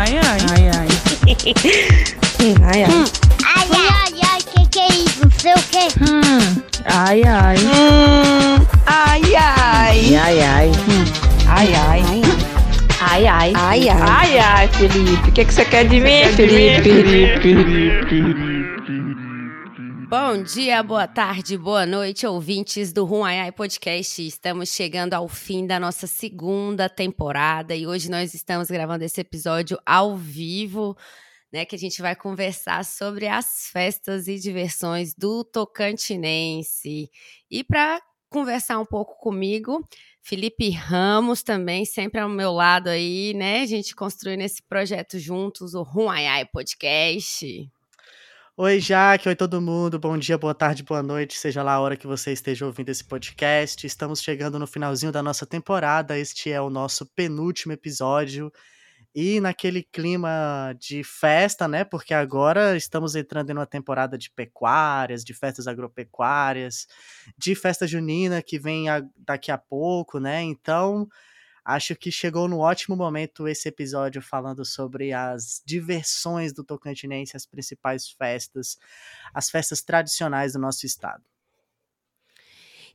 Ai, ai. Ai, ai. ai, ai. Hum. Ai, ai, ai, que que é isso? Não sei o que. Hum. Ai, ai. Hum. Ai, ai. Ai, ai. Hum. Ai, ai. Ai, ai. Ai, ai. Ai, ai, Felipe. O que, que você quer de mim, Felipe? Bom dia, boa tarde, boa noite, ouvintes do Ruaiai Podcast. Estamos chegando ao fim da nossa segunda temporada e hoje nós estamos gravando esse episódio ao vivo, né? Que a gente vai conversar sobre as festas e diversões do Tocantinense. E para conversar um pouco comigo, Felipe Ramos também, sempre ao meu lado aí, né? A gente construindo esse projeto juntos, o Ruaiai Podcast. Oi, Jaque, oi todo mundo, bom dia, boa tarde, boa noite, seja lá a hora que você esteja ouvindo esse podcast. Estamos chegando no finalzinho da nossa temporada, este é o nosso penúltimo episódio. E naquele clima de festa, né? Porque agora estamos entrando em uma temporada de pecuárias, de festas agropecuárias, de festa junina que vem a, daqui a pouco, né? Então, Acho que chegou no ótimo momento esse episódio falando sobre as diversões do Tocantinense, as principais festas, as festas tradicionais do nosso estado.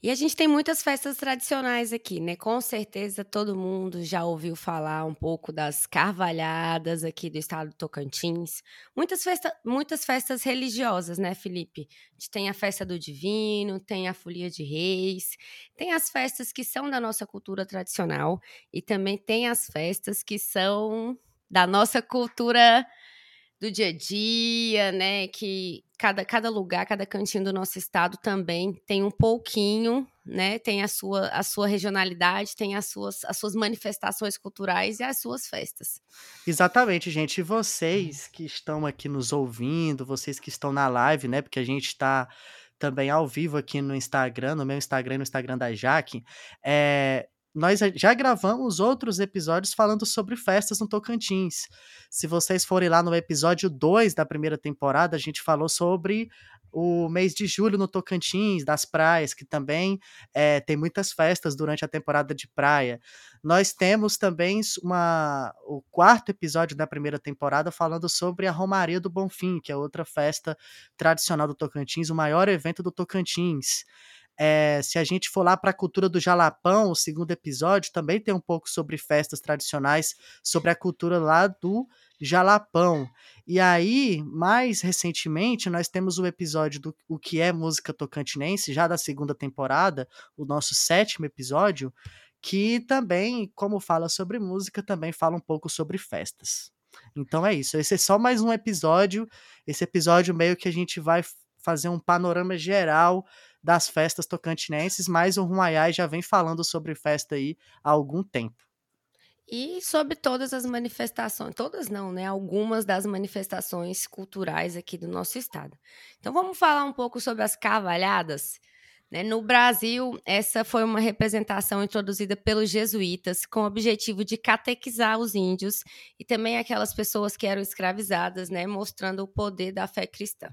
E a gente tem muitas festas tradicionais aqui, né? Com certeza todo mundo já ouviu falar um pouco das carvalhadas aqui do estado do Tocantins. Muitas, festa, muitas festas religiosas, né, Felipe? A gente tem a festa do Divino, tem a Folia de Reis, tem as festas que são da nossa cultura tradicional e também tem as festas que são da nossa cultura do dia a dia, né? Que cada, cada lugar, cada cantinho do nosso estado também tem um pouquinho, né? Tem a sua, a sua regionalidade, tem as suas, as suas manifestações culturais e as suas festas. Exatamente, gente. E vocês que estão aqui nos ouvindo, vocês que estão na live, né? Porque a gente está também ao vivo aqui no Instagram, no meu Instagram e no Instagram da Jaque. É, nós já gravamos outros episódios falando sobre festas no Tocantins. Se vocês forem lá no episódio 2 da primeira temporada, a gente falou sobre o mês de julho no Tocantins, das praias, que também é, tem muitas festas durante a temporada de praia. Nós temos também uma, o quarto episódio da primeira temporada falando sobre a Romaria do Bonfim, que é outra festa tradicional do Tocantins, o maior evento do Tocantins. É, se a gente for lá para a cultura do Jalapão, o segundo episódio também tem um pouco sobre festas tradicionais, sobre a cultura lá do Jalapão. E aí, mais recentemente, nós temos o episódio do O que é música tocantinense, já da segunda temporada, o nosso sétimo episódio, que também, como fala sobre música, também fala um pouco sobre festas. Então é isso. Esse é só mais um episódio. Esse episódio meio que a gente vai fazer um panorama geral das festas tocantinenses, mas o Rumaiai já vem falando sobre festa aí há algum tempo. E sobre todas as manifestações, todas não, né? Algumas das manifestações culturais aqui do nosso estado. Então vamos falar um pouco sobre as cavalhadas. Né? No Brasil, essa foi uma representação introduzida pelos jesuítas com o objetivo de catequizar os índios e também aquelas pessoas que eram escravizadas, né? mostrando o poder da fé cristã.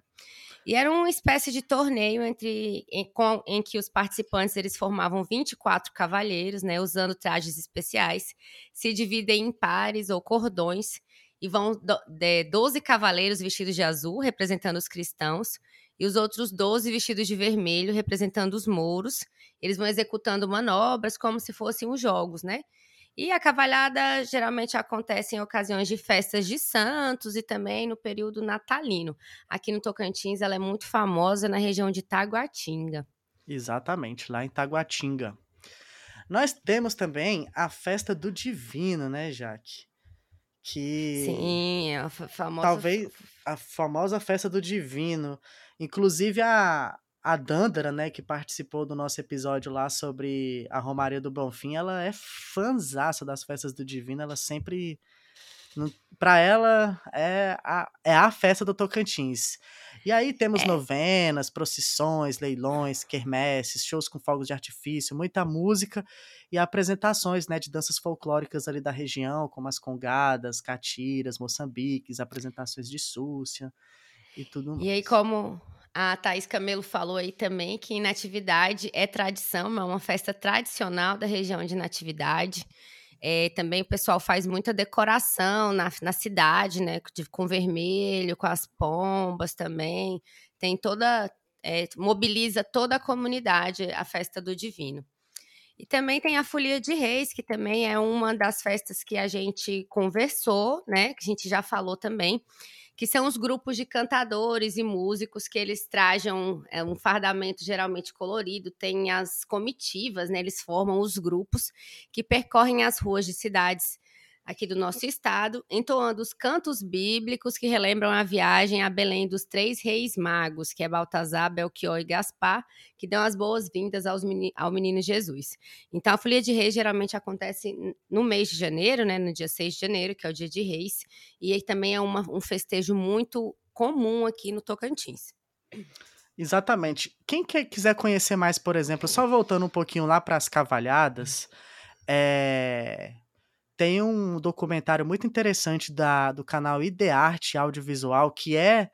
E era uma espécie de torneio entre em, com, em, que os participantes eles formavam 24 cavalheiros, né, usando trajes especiais, se dividem em pares ou cordões e vão do, de 12 cavaleiros vestidos de azul, representando os cristãos, e os outros 12 vestidos de vermelho, representando os mouros. Eles vão executando manobras como se fossem os jogos, né? E a cavalhada geralmente acontece em ocasiões de festas de santos e também no período natalino. Aqui no Tocantins ela é muito famosa na região de Taguatinga. Exatamente, lá em Taguatinga. Nós temos também a festa do Divino, né, Jaque? Que Sim, é a famosa talvez a famosa festa do Divino. Inclusive a a Dandara, né, que participou do nosso episódio lá sobre a Romaria do Bonfim, ela é fanzaça das festas do Divino, ela sempre para ela é a, é a festa do Tocantins. E aí temos é. novenas, procissões, leilões, quermesses, shows com fogos de artifício, muita música e apresentações né, de danças folclóricas ali da região, como as congadas, catiras, moçambiques, apresentações de súcia e tudo mais. E aí, como a Thaís Camelo falou aí também que Natividade é tradição, é uma festa tradicional da região de Natividade. É, também o pessoal faz muita decoração na, na cidade, né? com vermelho, com as pombas também. Tem toda. é, mobiliza toda a comunidade a festa do Divino. E também tem a Folia de Reis, que também é uma das festas que a gente conversou, né? Que a gente já falou também, que são os grupos de cantadores e músicos que eles trajam é, um fardamento geralmente colorido, tem as comitivas, né? Eles formam os grupos que percorrem as ruas de cidades aqui do nosso estado, entoando os cantos bíblicos que relembram a viagem a Belém dos três reis magos, que é Baltazar, Belchior e Gaspar, que dão as boas-vindas ao menino Jesus. Então, a Folia de Reis geralmente acontece no mês de janeiro, né, no dia 6 de janeiro, que é o dia de Reis, e aí também é uma- um festejo muito comum aqui no Tocantins. Exatamente. Quem quer- quiser conhecer mais, por exemplo, só voltando um pouquinho lá para as cavalhadas, é, tem um documentário muito interessante da, do canal Idearte Audiovisual, que é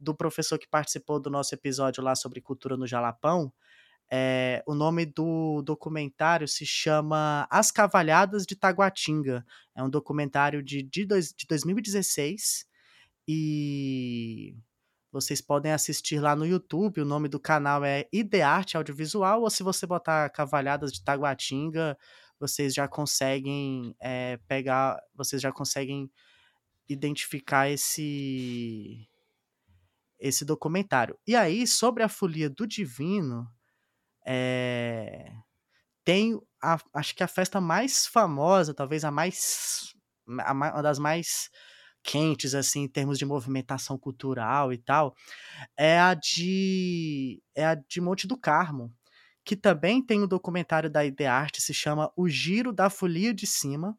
do professor que participou do nosso episódio lá sobre cultura no Jalapão. É, o nome do documentário se chama As Cavalhadas de Taguatinga. É um documentário de, de, dois, de 2016 e vocês podem assistir lá no YouTube. O nome do canal é Idearte Audiovisual, ou se você botar Cavalhadas de Taguatinga, vocês já conseguem é, pegar, vocês já conseguem identificar esse esse documentário. E aí, sobre a folia do divino, é, tem a- acho que a festa mais famosa, talvez a mais a ma- uma das mais quentes assim em termos de movimentação cultural e tal, é a de é a de Monte do Carmo, que também tem um documentário da Idearte, se chama O Giro da Folia de Cima,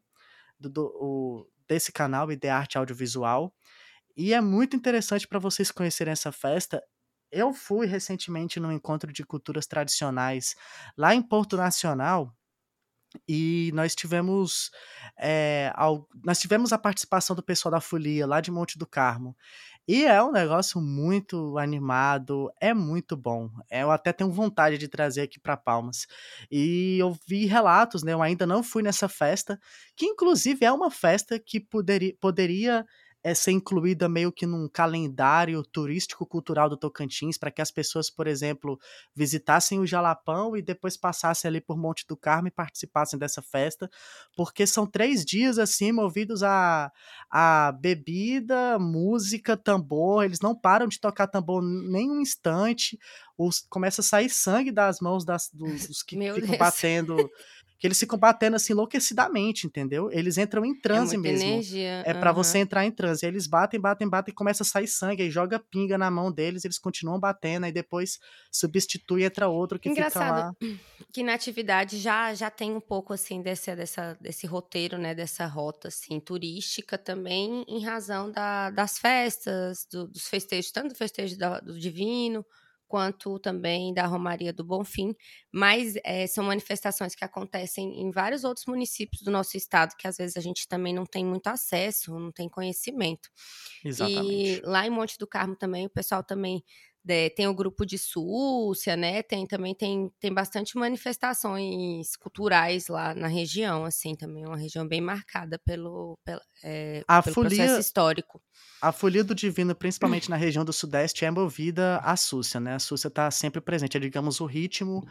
do, do- o- desse canal Idearte Audiovisual. E é muito interessante para vocês conhecerem essa festa. Eu fui recentemente num encontro de culturas tradicionais lá em Porto Nacional e nós tivemos é, al- nós tivemos a participação do pessoal da Folia lá de Monte do Carmo. E é um negócio muito animado, é muito bom. Eu até tenho vontade de trazer aqui para Palmas. E eu vi relatos, né? Eu ainda não fui nessa festa, que inclusive é uma festa que poderia, poderia é, ser incluída meio que num calendário turístico-cultural do Tocantins, para que as pessoas, por exemplo, visitassem o Jalapão e depois passassem ali por Monte do Carmo e participassem dessa festa, porque são três dias assim, movidos a, a bebida, música, tambor, eles não param de tocar tambor nem um instante, os, começa a sair sangue das mãos das, dos, dos que Meu ficam Deus. batendo, que eles ficam batendo assim enlouquecidamente, entendeu? Eles entram em transe é mesmo. energia. É pra aham. você entrar em transe. Aí eles batem, batem, batem e começa a sair sangue, aí joga pinga na mão deles, eles continuam batendo, aí depois substitui e entra outro que fica lá. Engraçado que na atividade já, já tem um pouco assim desse, dessa, desse roteiro, né? Dessa rota assim, turística também, em razão da- das festas, do- dos festejos, tanto do festejo da- do Divino, quanto também da Romaria do Bonfim. Mas eh, são manifestações que acontecem em vários outros municípios do nosso estado, que às vezes a gente também não tem muito acesso, não tem conhecimento. Exatamente. E lá em Monte do Carmo também, o pessoal também né, tem o grupo de Súcia, né? Tem também tem, tem bastante manifestações culturais lá na região, assim, também é uma região bem marcada pelo, pela- é, A pelo folia- processo histórico. A folia do divino, principalmente na região do sudeste, é movida à Súcia, né? A Súcia está sempre presente, é, digamos, o ritmo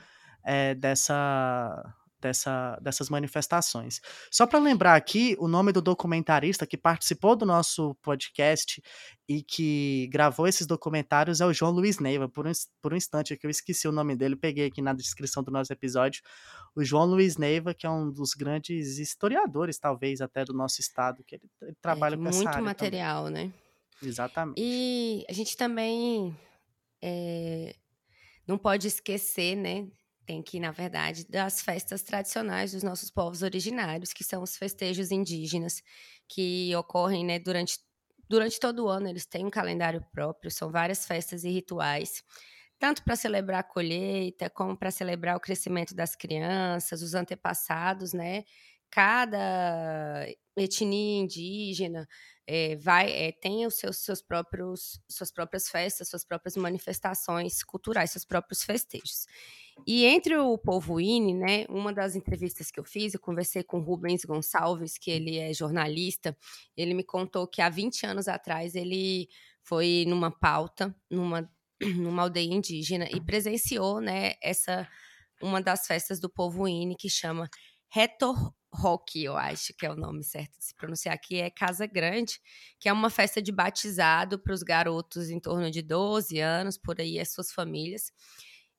é, dessa, dessa, dessas manifestações. Só para lembrar aqui, o nome do documentarista que participou do nosso podcast e que gravou esses documentários é o João Luiz Neiva. Por um, por um instante aqui eu esqueci o nome dele, peguei aqui na descrição do nosso episódio. O João Luiz Neiva, que é um dos grandes historiadores, talvez, até do nosso estado, que ele, ele trabalha É, com essa muito área também. material, né? Exatamente. E a gente também é, não pode esquecer, né? Tem que, na verdade, das festas tradicionais dos nossos povos originários, que são os festejos indígenas, que ocorrem né, durante, durante todo o ano. Eles têm um calendário próprio, são várias festas e rituais, tanto para celebrar a colheita, como para celebrar o crescimento das crianças, os antepassados, né? Cada etnia indígena é, vai é, tem os seus, seus próprios suas próprias festas, suas próprias manifestações culturais, seus próprios festejos. E entre o povo INE, né, uma das entrevistas que eu fiz, eu conversei com Rubens Gonçalves, que ele é jornalista, ele me contou que há 20 anos atrás ele foi numa pauta, numa, numa aldeia indígena, e presenciou né, essa uma das festas do povo INE, que chama Retor Rock, eu acho que é o nome certo de se pronunciar aqui, é Casa Grande, que é uma festa de batizado para os garotos em torno de 12 anos, por aí, as suas famílias.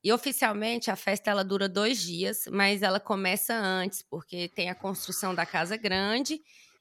E oficialmente a festa ela dura dois dias, mas ela começa antes, porque tem a construção da Casa Grande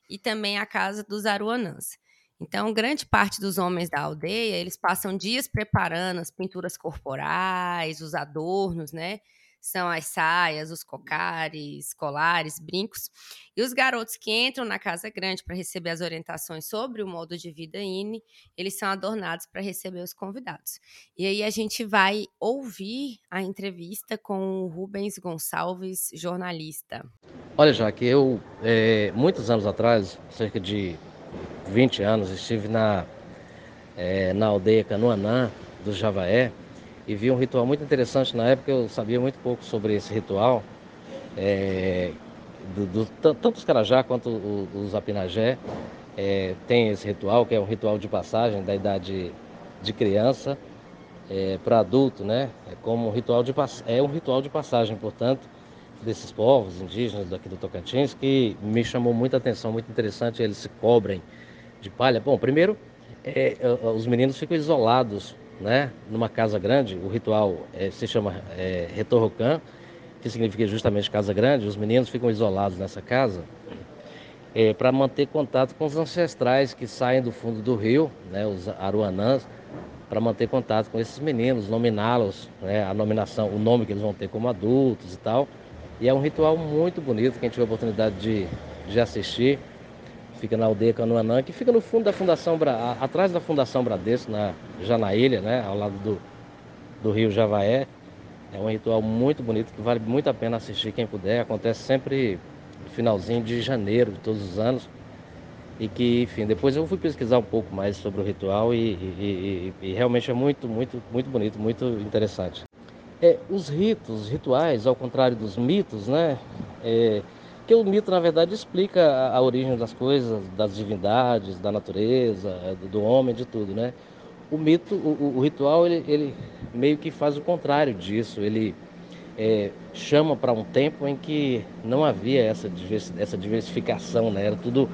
e também a Casa dos Aruanãs. Então, grande parte dos homens da aldeia, eles passam dias preparando as pinturas corporais, os adornos, né? São as saias, os cocares, colares, brincos. E os garotos que entram na Casa Grande para receber as orientações sobre o modo de vida INE, eles são adornados para receber os convidados. E aí a gente vai ouvir a entrevista com o Rubens Gonçalves, jornalista. Olha, já que eu, é, muitos anos atrás, cerca de 20 anos, estive na, é, na aldeia Canoanã, do Javaé, e vi um ritual muito interessante. Na época eu sabia muito pouco sobre esse ritual, é, do, do, tanto os Carajá quanto os Apinagé é, tem esse ritual, que é um ritual de passagem da idade de criança é, para adulto, né? É como um ritual de é um ritual de passagem, portanto, desses povos indígenas daqui do Tocantins que me chamou muita atenção, muito interessante. Eles se cobrem de palha. Bom, primeiro, é, os meninos ficam isolados né, numa casa grande, o ritual é, se chama é, Retorrocan, que significa justamente casa grande, os meninos ficam isolados nessa casa é, para manter contato com os ancestrais que saem do fundo do rio, né, os aruanãs, para manter contato com esses meninos, nominá-los, né, a nominação, o nome que eles vão ter como adultos e tal. E é um ritual muito bonito, quem tiver a oportunidade de, de assistir fica na aldeia Canoanã, que fica no fundo da Fundação, atrás da Fundação Bradesco, na, já na ilha, né, ao lado do, do rio Javaé. É um ritual muito bonito que vale muito a pena assistir quem puder. Acontece sempre no finalzinho de janeiro de todos os anos. E que, enfim, depois eu fui pesquisar um pouco mais sobre o ritual e, e, e, e realmente é muito, muito, muito bonito, muito interessante. É, os ritos, os rituais, ao contrário dos mitos, né? É, porque o mito, na verdade, explica a, origem das coisas, das divindades, da natureza, é, do, do homem, de tudo, né? O mito, o, o ritual, ele, ele, meio que faz o contrário disso. Ele é, chama para um tempo em que não havia essa, essa diversificação, né? Era tudo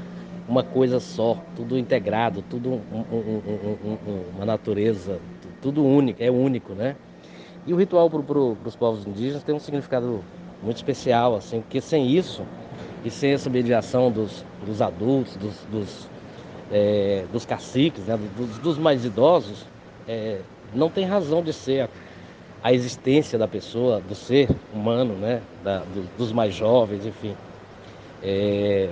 uma coisa só, tudo integrado, tudo um, um, um, uma natureza, tudo único, é único, né? E o ritual para pro, os povos indígenas tem um significado muito especial, assim, porque sem isso e sem essa mediação dos, dos adultos, dos, dos, é, dos caciques, né, dos, dos, mais idosos, é, não tem razão de ser a, a, existência da pessoa, do ser humano, né, da, do, dos mais jovens, enfim. É,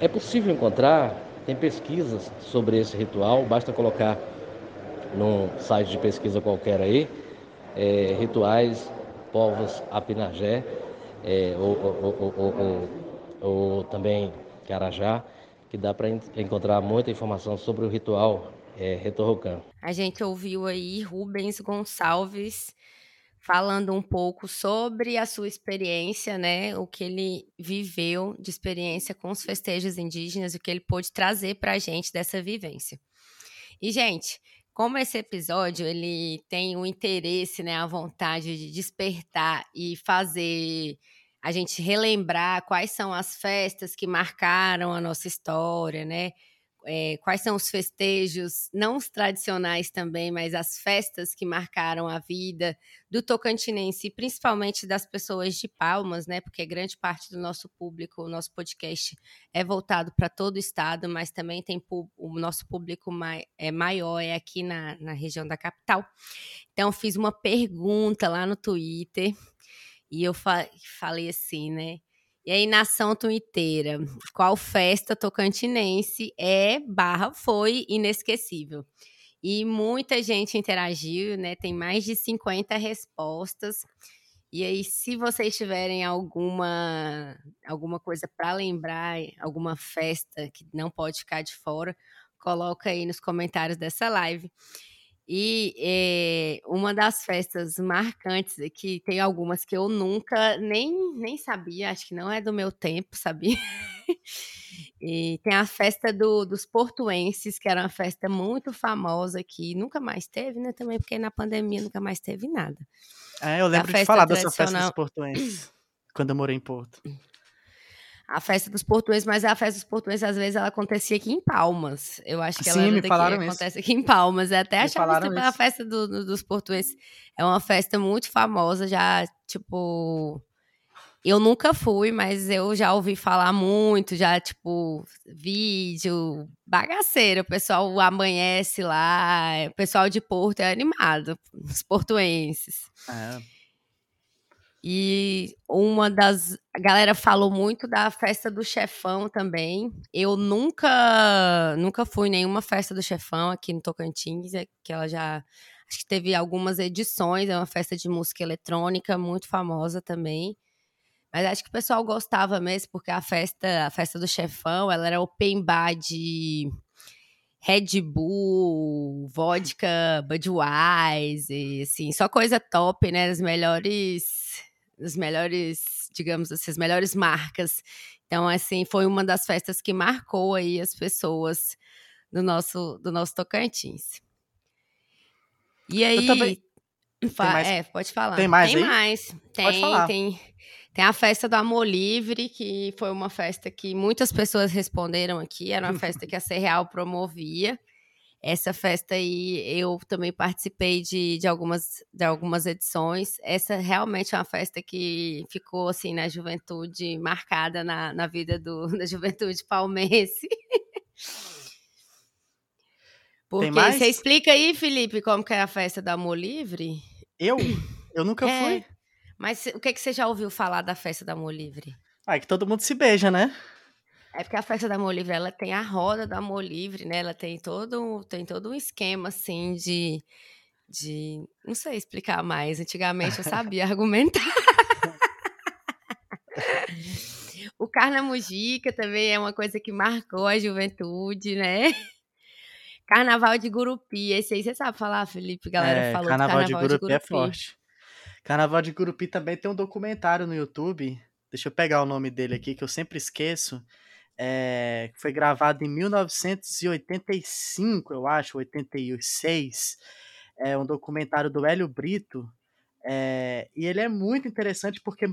é possível encontrar, tem pesquisas sobre esse ritual, basta colocar num site de pesquisa qualquer aí, é, rituais povos Apinagé, é, ou, ou, ou, ou, também Carajá, que dá para encontrar muita informação sobre o ritual é, Retorrocan. A gente ouviu aí Rubens Gonçalves falando um pouco sobre a sua experiência, né, o que ele viveu de experiência com os festejos indígenas, o que ele pôde trazer para a gente dessa vivência. E, gente, como esse episódio ele tem o interesse, né, a vontade de despertar e fazer a gente relembrar quais são as festas que marcaram a nossa história, né? É, quais são os festejos, não os tradicionais também, mas as festas que marcaram a vida do tocantinense, principalmente das pessoas de Palmas, né? Porque grande parte do nosso público, o nosso podcast é voltado para todo o estado, mas também tem o nosso público mai, é maior, é aqui na, na região da capital. Então, fiz uma pergunta lá no Twitter e eu fa falei assim, né? E aí, nação tuiteira, qual festa tocantinense é barra foi inesquecível? E muita gente interagiu, né? Tem mais de 50 respostas. E aí, se vocês tiverem alguma alguma coisa para lembrar, alguma festa que não pode ficar de fora, coloca aí nos comentários dessa live. E é, uma das festas marcantes aqui, tem algumas que eu nunca nem, nem sabia, acho que não é do meu tempo, sabia? e tem a festa do, dos portuenses, que era uma festa muito famosa aqui, nunca mais teve, né? Também porque na pandemia nunca mais teve nada. É, eu lembro de falar dessa festa dos portuenses, quando eu morei em Porto. A festa dos portuenses, mas a festa dos portuenses, às vezes, ela acontecia aqui em Palmas. Eu acho que ela Sim, era me falaram acontece aqui em Palmas. Eu até Me achava que a isso. festa do- do- dos portuenses é uma festa muito famosa, já, tipo... Eu nunca fui, mas eu já ouvi falar muito, já, tipo, vídeo, bagaceiro. O pessoal amanhece lá, o pessoal de Porto é animado, os portuenses. É, E uma das. A galera falou muito da festa do chefão também. Eu nunca nunca fui nenhuma festa do chefão aqui no Tocantins, é que ela já. Acho que teve algumas edições, é uma festa de música eletrônica muito famosa também. Mas acho que o pessoal gostava mesmo, porque a festa, a festa do chefão, ela era open bar de Red Bull, vodka, Budweiser, assim, só coisa top, né? As melhores, as melhores, digamos assim, as melhores marcas. Então, assim, foi uma das festas que marcou aí as pessoas do nosso, do nosso Tocantins. E aí, também- fa- mais- é, pode falar. tem mais Tem aí? mais. Tem, Pode falar. tem. Tem a festa do Amor Livre, que foi uma festa que muitas pessoas responderam aqui. Era uma festa que a Serreal promovia. Essa festa aí eu também participei de, de, algumas, de algumas edições. Essa realmente é uma festa que ficou assim na juventude, marcada na, na vida do, da juventude palmense. Porque mais? você explica aí, Felipe, como que é a festa do Amor Livre? Eu? Eu nunca É. fui. Mas o que, que você já ouviu falar da festa do Amor Livre? Ah, é que todo mundo se beija, né? É porque a festa do Amor Livre, ela tem a roda do Amor Livre, né? Ela tem todo, um- tem todo um esquema, assim, de... de... Não sei explicar mais. Antigamente eu sabia argumentar. o Carnamujica também é uma coisa que marcou a juventude, né? Carnaval de Gurupi. Esse aí você sabe falar, Felipe? A galera É, falou do Carnaval de Gurupi é forte. Carnaval de Gurupi também tem um documentário no YouTube. Deixa eu pegar o nome dele aqui, que eu sempre esqueço. É, foi gravado em 1985, eu acho, 86. É um documentário do Hélio Brito. é, e ele é muito interessante porque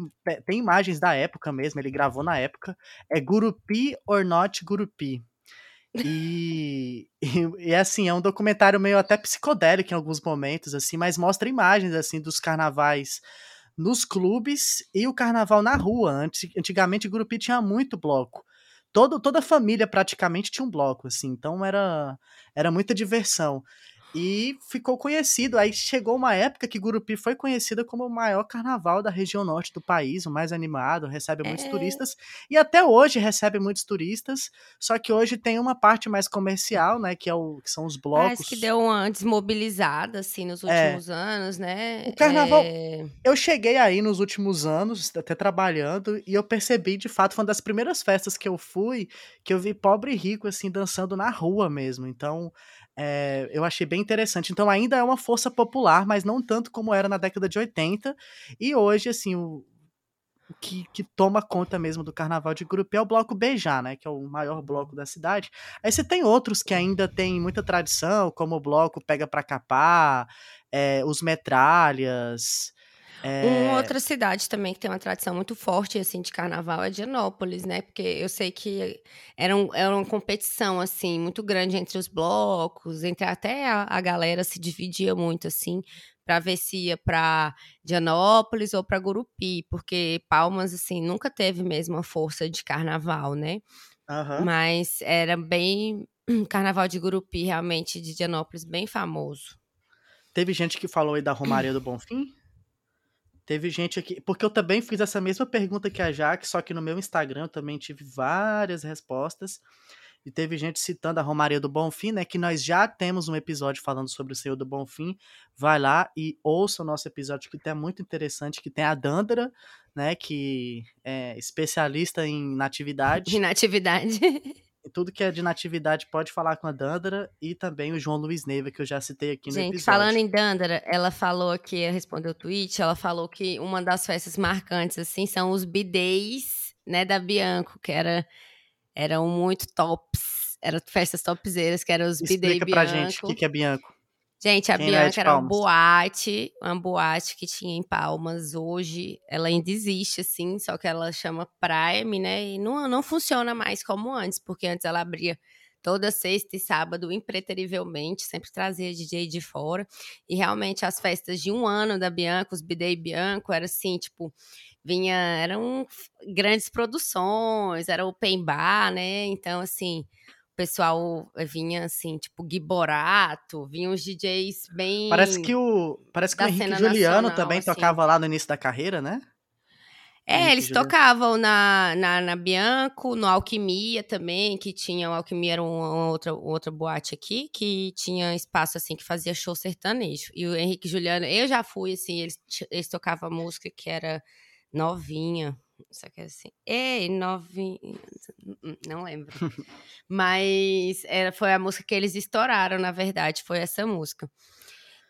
tem imagens da época mesmo, ele gravou na época. É Gurupi or Not Gurupi. E, e, e, assim, é um documentário meio até psicodélico em alguns momentos, assim, mas mostra imagens assim dos carnavais nos clubes e o carnaval na rua. Anti- Antigamente, Gurupi tinha muito bloco. Todo, toda a família praticamente tinha um bloco, assim, então era, era muita diversão. E ficou conhecido. Aí chegou uma época que Gurupi foi conhecida como o maior carnaval da região norte do país, o mais animado, recebe muitos É. turistas. E até hoje recebe muitos turistas. Só que hoje tem uma parte mais comercial, né? Que, é o, que são os blocos. Parece que deu uma desmobilizada, assim, nos É. últimos anos, né? O carnaval- É, Eu cheguei aí nos últimos anos, até trabalhando, e eu percebi, de fato, foi uma das primeiras festas que eu fui, que eu vi pobre e rico, assim, dançando na rua mesmo. Então, é, eu achei bem interessante. Então, ainda é uma força popular, mas não tanto como era na década de 80. E hoje, assim, o, o que, que toma conta mesmo do carnaval de Gurupi é o Bloco Beijá, né? Que é o maior bloco da cidade. Aí você tem outros que ainda têm muita tradição, como o Bloco Pega Pra Capar, é, os Metralhas... é, Uma outra cidade também que tem uma tradição muito forte, assim, de carnaval é Dianópolis, né? Porque eu sei que era, um- era uma competição, assim, muito grande entre os blocos, entre até a, a galera se dividia muito, assim, para ver se ia para Dianópolis ou para Gurupi, porque Palmas, assim, nunca teve mesmo a força de carnaval, né? aham. Mas era bem... Carnaval de Gurupi, realmente, de Dianópolis, bem famoso. Teve gente que falou aí da Romaria do Bonfim? Teve gente aqui. Porque eu também fiz essa mesma pergunta que a Jaque, só que no meu Instagram eu também tive várias respostas. E teve gente citando a Romaria do Bonfim, né? Que nós já temos um episódio falando sobre o Senhor do Bonfim. Vai lá e ouça o nosso episódio, que é muito interessante, que tem a Dândara, né? Que é especialista em natividade. De natividade. Tudo que é de natividade pode falar com a Dândara e também o João Luiz Neiva, que eu já citei aqui no Gente, episódio. falando em Dandara, ela falou aqui, respondeu o tweet, ela falou que uma das festas marcantes, assim, são os bidês, né, da Bianco, que era, eram muito tops, eram festas topzeiras, que eram os bidês Explica Bianco. pra gente o que, que é Bianco. Gente, a Quem é Bianca era uma boate, uma boate que tinha em Palmas. Hoje ela ainda existe, assim, só que ela chama Prime, né? E não, não funciona mais como antes, porque antes ela abria toda sexta e sábado, impreterivelmente, sempre trazia DJ de fora. E realmente as festas de um ano da Bianca, os Bidei Bianco, era assim, tipo, vinha, eram grandes produções, era open bar, né? Então, assim, o pessoal vinha assim, tipo Gui Borato, vinham os DJs bem. Parece que o, parece que o Henrique Juliano nacional, também assim. tocava lá no início da carreira, né? É, Henrique eles Juliano. tocavam na, na, na Bianco, no Alquimia também, que tinha. O Alquimia era uma, outra, outra boate aqui, que tinha espaço assim que fazia show sertanejo. E o Henrique Juliano, eu já fui, assim, eles, eles tocavam música que era novinha. Só que assim. Ei, novinha. hum, Não lembro. Mas era, foi a música que eles estouraram, na verdade, foi essa música.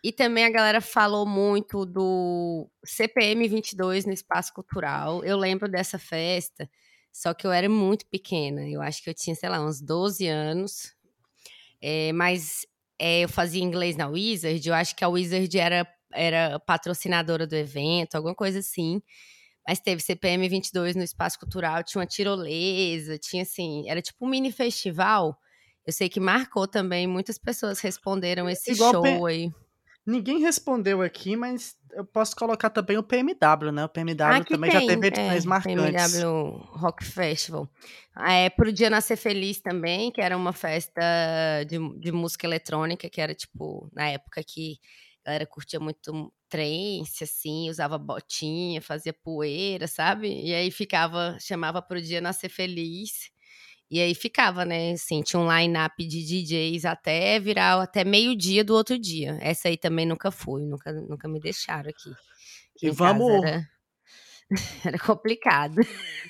E também a galera falou muito do CPM 22 no Espaço Cultural. Eu lembro dessa festa, só que eu era muito pequena. Eu acho que eu tinha, sei lá, uns 12 anos. É, mas é, eu fazia inglês na Wizard. Eu acho que a Wizard era, era patrocinadora do evento, alguma coisa assim. Mas teve CPM 22 no Espaço Cultural, tinha uma tirolesa, tinha assim, era tipo um mini festival. Eu sei que marcou também, muitas pessoas responderam esse Igual show pe- aí. Ninguém respondeu aqui, mas eu posso colocar também o PMW, né? O PMW Aqui também já tem, teve edições é, marcantes. PMW Rock Festival. É, pro Dia Nascer Feliz também, que era uma festa de, de música eletrônica, que era tipo, na época que a galera curtia muito trance, assim, usava botinha, fazia poeira, sabe? E aí ficava, chamava pro Dia Nascer Feliz. E aí ficava, né? Assim, tinha um line-up de DJs até virar até meio-dia do outro dia. Essa aí também nunca fui, nunca, nunca me deixaram aqui. E vamos- Era, era complicado.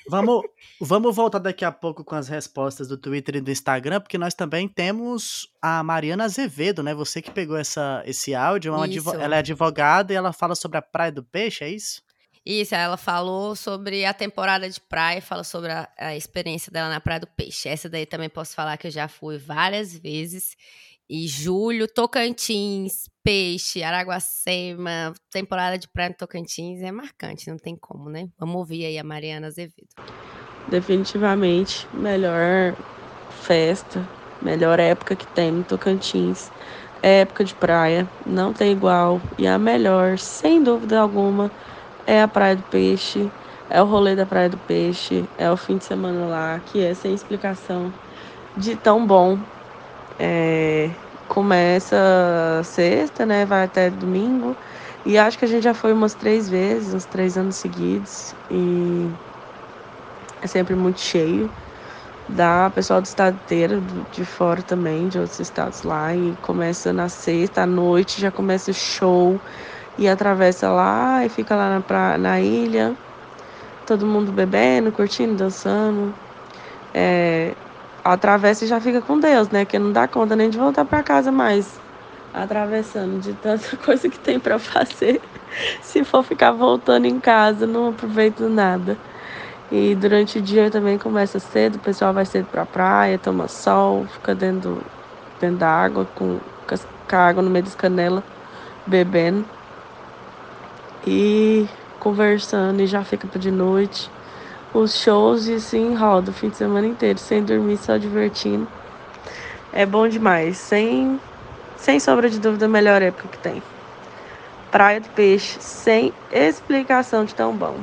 Vamos, vamos voltar daqui a pouco com as respostas do Twitter e do Instagram, porque nós também temos a Mariana Azevedo, né? Você que pegou essa, esse áudio, é ela é advogada e ela fala sobre a Praia do Peixe, é isso? Isso, ela falou sobre a temporada de praia, fala sobre a, a experiência dela na Praia do Peixe. Essa daí também posso falar que eu já fui várias vezes. E julho, Tocantins, Peixe, Araguacema, temporada de praia no Tocantins é marcante, não tem como, né? Vamos ouvir aí a Mariana Azevedo. Definitivamente, melhor festa, melhor época que tem no Tocantins. É época de praia, não tem igual. E a melhor, sem dúvida alguma, é a Praia do Peixe. É o rolê da Praia do Peixe. É o fim de semana lá, que é sem explicação de tão bom. É, começa sexta, né? Vai até domingo. E acho que a gente já foi umas três vezes, uns três anos seguidos. E é sempre muito cheio. Dá pessoal do estado inteiro, de fora também, de outros estados lá. E começa na sexta à noite, já começa o show. E atravessa lá e fica lá na, pra, na ilha. Todo mundo bebendo, curtindo, dançando. É, atravessa e já fica com Deus, né? Que não dá conta nem de voltar para casa mais. Atravessando de tanta coisa que tem para fazer. Se for ficar voltando em casa, não aproveito nada. E durante o dia também começa cedo, o pessoal vai cedo pra praia, toma sol, fica dentro, dentro da água, com, com a água no meio das canelas, bebendo. E conversando, e já fica pra de noite. Os shows e assim roda o fim de semana inteiro, sem dormir, só divertindo. É bom demais, sem, sem sombra de dúvida, a melhor época que tem. Praia do Peixe, sem explicação de tão bom.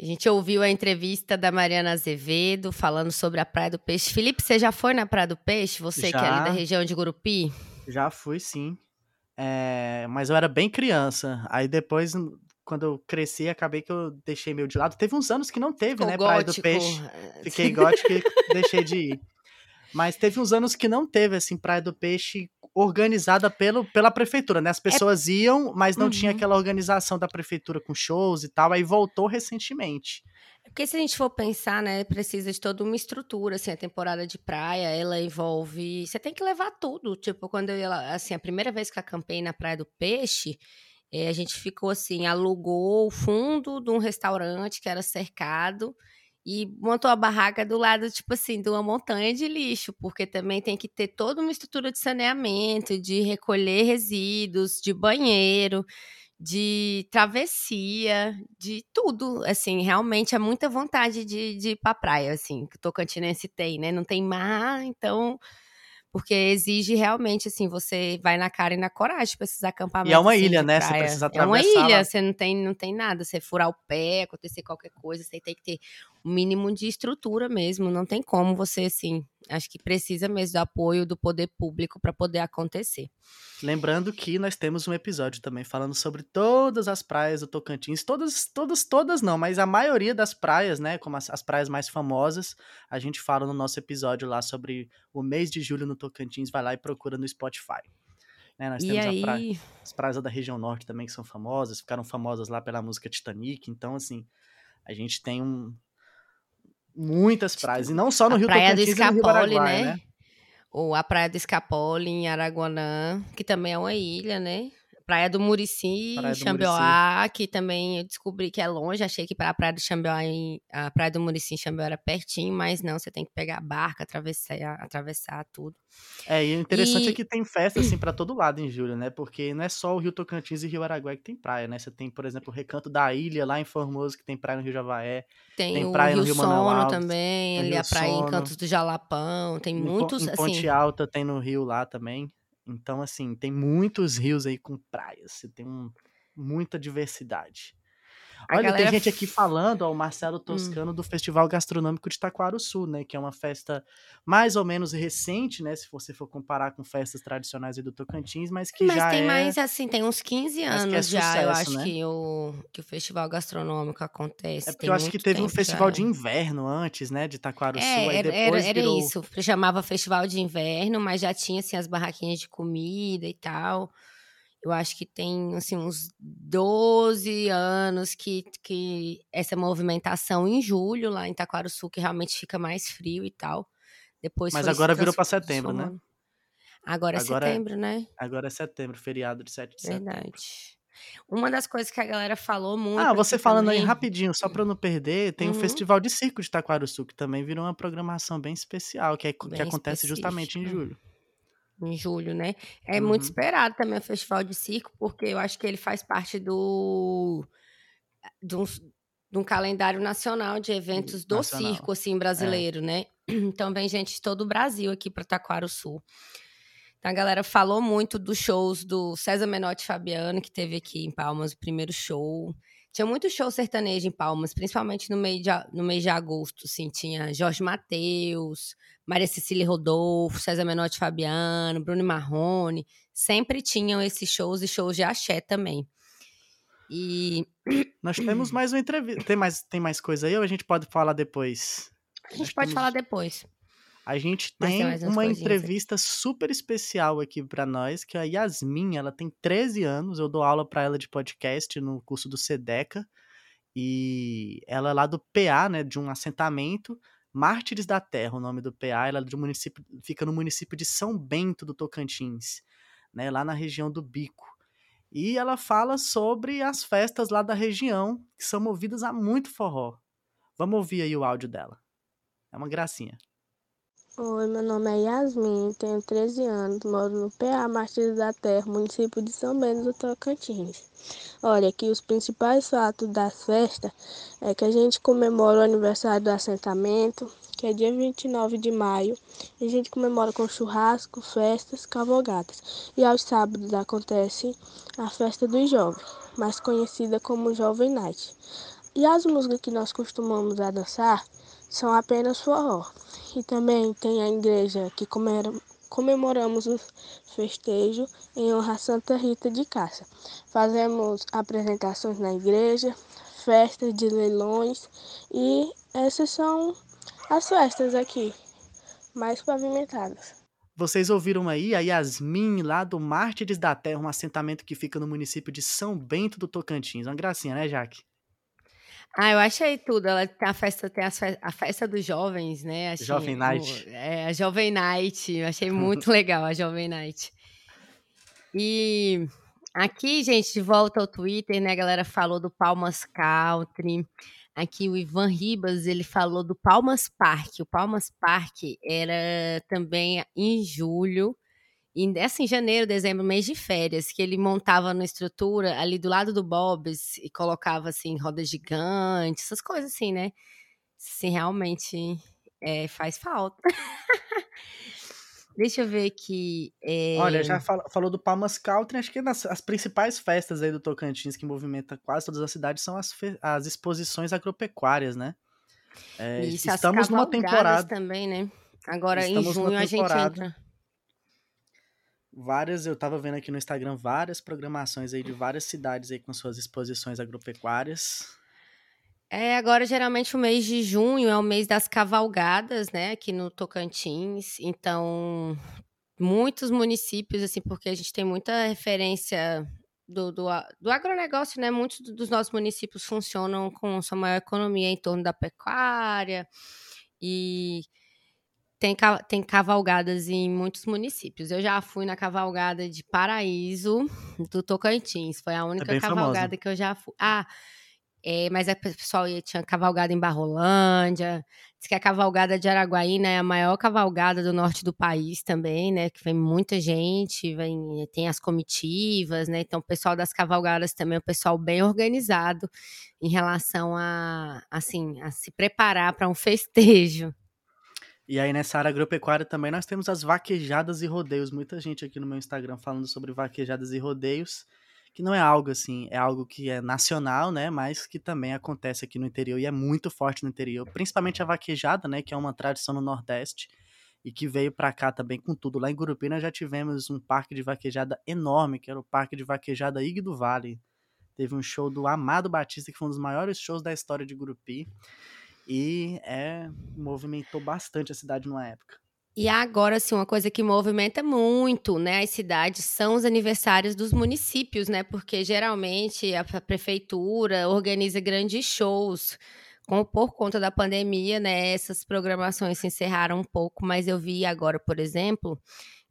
A gente ouviu a entrevista da Mariana Azevedo falando sobre a Praia do Peixe. Felipe, você já foi na Praia do Peixe? Você que é ali Já. da região de Gurupi? Já fui, sim. É, mas eu era bem criança. Aí depois, quando eu cresci, acabei que eu deixei meio de lado. Teve uns anos que não teve, Ficou né? Praia do gótico. Peixe. Fiquei gótico e deixei de ir. Mas teve uns anos que não teve, assim, Praia do Peixe organizada pelo, pela prefeitura, né? As pessoas iam, mas não tinha Uhum. aquela organização da prefeitura com shows e tal, aí voltou recentemente. É Porque se a gente for pensar, né, precisa de toda uma estrutura, assim, a temporada de praia, ela envolve, você tem que levar tudo, tipo, quando eu, ia lá- assim, a primeira vez que acampei na Praia do Peixe, eh, a gente ficou assim, alugou o fundo de um restaurante que era cercado e montou a barraca do lado, tipo assim, de uma montanha de lixo, porque também tem que ter toda uma estrutura de saneamento, de recolher resíduos, de banheiro, de travessia, de tudo, assim, realmente é muita vontade de, de ir pra praia, assim, que o Tocantinense tem, né? Não tem mar, então, porque exige realmente, assim, você vai na cara e na coragem pra esses acampamentos, E é uma assim, ilha, né? Você praia. precisa É uma atravessar ilha, lá. você não tem, não tem nada, você furar o pé, acontecer qualquer coisa, você tem que ter o mínimo de estrutura mesmo, não tem como você, assim, acho que precisa mesmo do apoio do poder público para poder acontecer. Lembrando que nós temos um episódio também falando sobre todas as praias do Tocantins. Todas, todas, todas não, mas a maioria das praias, né? Como as, as praias mais famosas, a gente fala no nosso episódio lá sobre o mês de julho no Tocantins. Vai lá e procura no Spotify. Né, nós E temos a aí, praia, as praias da região norte também que são famosas, ficaram famosas lá pela música Titanic. Então, assim, a gente tem um, muitas praias. E não só no a Rio Praia do Tocantins Rio Escapole, Paraguai, né? né? Ou a Praia do Escapole, em Araguanã, que também é uma ilha, né? Praia do Murici, Praia em do Xambioá, que também eu descobri que é longe. Achei que para a Praia do Xambioá, em- a Praia do Murici em Xambioá era pertinho, mas não, você tem que pegar a barca, atravessar, atravessar tudo. É, e o interessante é E- que tem festa assim pra todo lado em julho, né? Porque não é só o Rio Tocantins e Rio Araguaia que tem praia, né? Você tem, por exemplo, o Recanto da Ilha lá em Formoso, que tem praia no Rio Javaé. Tem, Tem o praia no Rio Rio Manuel Sono Alves, também, no ali Rio a praia em Sono. Cantos do Jalapão, tem em, muitos, em Ponte assim, Alta tem no Rio lá também. Então, assim, tem muitos rios aí com praias. Você tem um- muita diversidade. Olha, tem galera gente aqui falando, ó, o Hum. Marcelo Toscano do Festival Gastronômico de Taquaruçu, né? Que é uma festa mais ou menos recente, né? Se você for comparar com festas tradicionais do Tocantins, mas que Mas já tem é... mais, assim, tem uns 15 Mas que é anos já, eu sucesso, acho né? que, o, que o festival gastronômico acontece. É porque tem eu acho que teve um festival já. de inverno antes, né? De Taquaruçu, É, aí era, era, depois era virou... isso. Chamava Festival de Inverno, mas já tinha, assim, as barraquinhas de comida e tal. Eu acho que tem, assim, uns 12 anos que, que essa movimentação em julho, lá em Taquaruçu, que realmente fica mais frio e tal. Depois Mas agora virou pra trans- setembro, né? Agora é Agora é- setembro, né? Agora é setembro, feriado de 7 de setembro. Verdade. Uma das coisas que a galera falou muito. Ah, você falando aí também- rapidinho, só eu não perder, tem o Uhum. Festival de Circo de Taquaruçu, que também virou uma programação bem especial, que, é, que Bem acontece justamente em julho. Em julho, né? É muito Uhum. esperado também o Festival de Circo, porque eu acho que ele faz parte do de um, de um calendário nacional de eventos do Nacional, circo, assim, brasileiro, né? Então vem gente de todo o Brasil aqui para Taquaruçu. Então a galera falou muito dos shows do César Menotti Fabiano, que teve aqui em Palmas o primeiro show. Tinha muito show sertanejo em Palmas, principalmente no, meio de, no mês de agosto, assim. Tinha Jorge Mateus, Maria Cecília Rodolfo, César Menotti Fabiano, Bruno e Marrone. Sempre tinham esses shows e shows de axé também. E Nós temos mais uma entrevista. Tem mais, tem mais coisa aí ou a gente pode falar depois? a gente Nós pode temos- falar depois. A gente tem uma entrevista super especial aqui pra nós, que é a Yasmin, ela tem 13 anos, eu dou aula pra ela de podcast no curso do SEDECA, e ela é lá do PA, né, de um assentamento, Mártires da Terra, o nome do PA, ela é do município, fica no município de São Bento do Tocantins, né, lá na região do Bico. E ela fala sobre as festas lá da região, que são movidas a muito forró. Vamos ouvir aí o áudio dela. É uma gracinha. Oi, meu nome é Yasmin, tenho 13 anos, moro no PA Martins da Terra, município de São Bento do Tocantins. Olha, aqui os principais fatos das festas é que a gente comemora o aniversário do assentamento, que é dia 29 de maio, e a gente comemora com churrasco, festas, cavalgadas. E aos sábados acontece a festa dos jovens, mais conhecida como Jovem Night. E as músicas que nós costumamos a dançar são apenas forró. E também tem a igreja que comemora- comemoramos o festejo em honra a Santa Rita de Cássia. Fazemos apresentações na igreja, festas de leilões e essas são as festas aqui. mais pavimentadas. Vocês ouviram aí a Yasmin lá do Mártires da Terra, um assentamento que fica no município de São Bento do Tocantins. Uma gracinha, né, Jaque? Ah, eu achei tudo. Ela tem a festa, tem as fe- a festa dos jovens, né? Achei, Jovem Night. o- é, a Jovem Night. Eu achei muito legal a Jovem Night. E aqui, gente, de volta ao Twitter, né? A galera falou do Palmas Country. Aqui o Ivan Ribas, ele falou do Palmas Park. O Palmas Park era também em julho, em, assim, janeiro, dezembro, mês de férias, que ele montava na estrutura ali do lado do Bob's e colocava, assim, rodas gigantes, essas coisas assim, né? Sim, realmente é, faz falta. Deixa eu ver aqui. é, Olha, já fal- falou do Palmas Country, acho que nas, as principais festas aí do Tocantins que movimenta quase todas as cidades são as, as exposições agropecuárias, né? É, Isso, as estamos numa temporada, também, né? Agora em junho a gente entra. Várias, eu tava vendo aqui no Instagram várias programações aí de várias cidades aí com suas exposições agropecuárias. É, agora geralmente o mês de junho é o mês das cavalgadas, né, aqui no Tocantins. Então, muitos municípios, assim, porque a gente tem muita referência do, do, do agronegócio, né? Muitos do- dos nossos municípios funcionam com sua maior economia em torno da pecuária e tem, tem cavalgadas em muitos municípios. Eu já fui na cavalgada de Paraíso, do Tocantins. Foi a única bem famosa. cavalgada que eu já fui. Ah, é, mas o pessoal tinha cavalgada em Barrolândia. Diz que a cavalgada de Araguaína é a maior cavalgada do norte do país também, né? Que vem muita gente, vem, tem as comitivas, né? Então, o pessoal das cavalgadas também é um pessoal bem organizado em relação a, assim, a se preparar para um festejo. E aí nessa área agropecuária também nós temos as vaquejadas e rodeios. Muita gente aqui no meu Instagram falando sobre vaquejadas e rodeios, que não é algo assim, é algo que é nacional, né, mas que também acontece aqui no interior e é muito forte no interior, principalmente a vaquejada, né, que é uma tradição no Nordeste e que veio pra cá também com tudo. Lá em Gurupina já tivemos um parque de vaquejada enorme, que era o Parque de Vaquejada Ig do Vale. Teve um show do Amado Batista, que foi um dos maiores shows da história de Gurupi. E é, movimentou bastante a cidade numa época. E agora, assim, uma coisa que movimenta muito, né, as cidades são os aniversários dos municípios, né? Porque geralmente a pre- prefeitura organiza grandes shows. Com, por conta da pandemia, né, essas programações se encerraram um pouco, mas eu vi agora, por exemplo,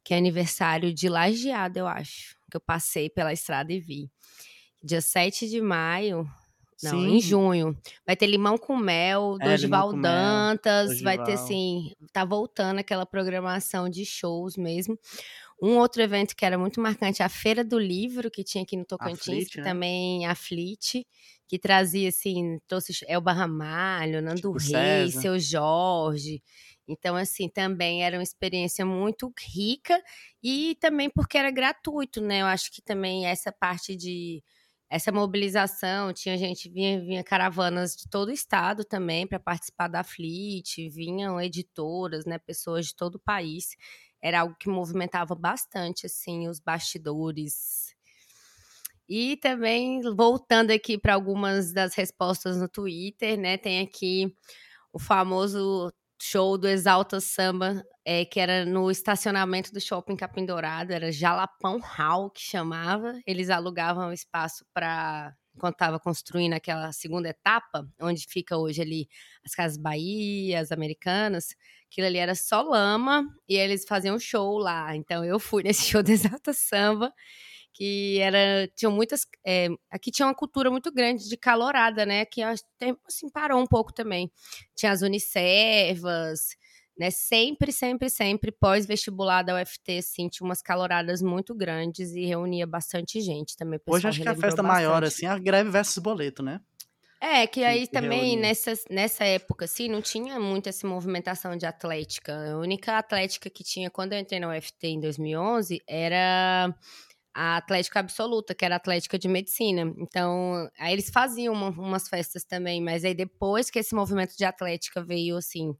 que é aniversário de Lajeado, eu acho, que eu passei pela estrada e vi. Dia 7 de maio, não, em junho. Vai ter Limão com Mel, É, Mel, Dantas, vai ter assim, tá voltando aquela programação de shows mesmo. Um outro evento que era muito marcante, a Feira do Livro, que tinha aqui no Tocantins, Fleet, que né? também a Fleet, que trazia, assim, trouxe Elba Ramalho, Nando Chico Reis, César. Seu Jorge. Então, assim, também era uma experiência muito rica e também porque era gratuito, né? Eu acho que também essa parte de essa mobilização, tinha gente, vinha, vinha caravanas de todo o estado também para participar da Fleet, vinham editoras, né, pessoas de todo o país. Era algo que movimentava bastante, assim, os bastidores. E também, voltando aqui para algumas das respostas no Twitter, né, tem aqui o famoso show do Exalta Samba, é, que era no estacionamento do Shopping Capim Dourado, era Jalapão Hall que chamava. Eles alugavam espaço para quando estava construindo aquela segunda etapa, onde fica hoje ali as Casas Bahia, as Americanas, aquilo ali era só lama e eles faziam show lá. Então eu fui nesse show do Exalta Samba, que era tinham muitas é, aqui tinha uma cultura muito grande de calorada, né? Que acho assim parou um pouco também. Tinha as uniservas, né? Sempre, sempre, sempre pós vestibular da UFC, assim, tinha umas caloradas muito grandes e reunia bastante gente também. Hoje acho que a festa maior, bastante. assim, é a greve versus boleto, né? É, que aí que também nessa, nessa época, assim, não tinha muito essa movimentação de atlética. A única atlética que tinha quando eu entrei na UFT em 2011 era a Atlética Absoluta, que era a Atlética de Medicina. Então, aí eles faziam uma- umas festas também, mas aí depois que esse movimento de atlética veio, assim,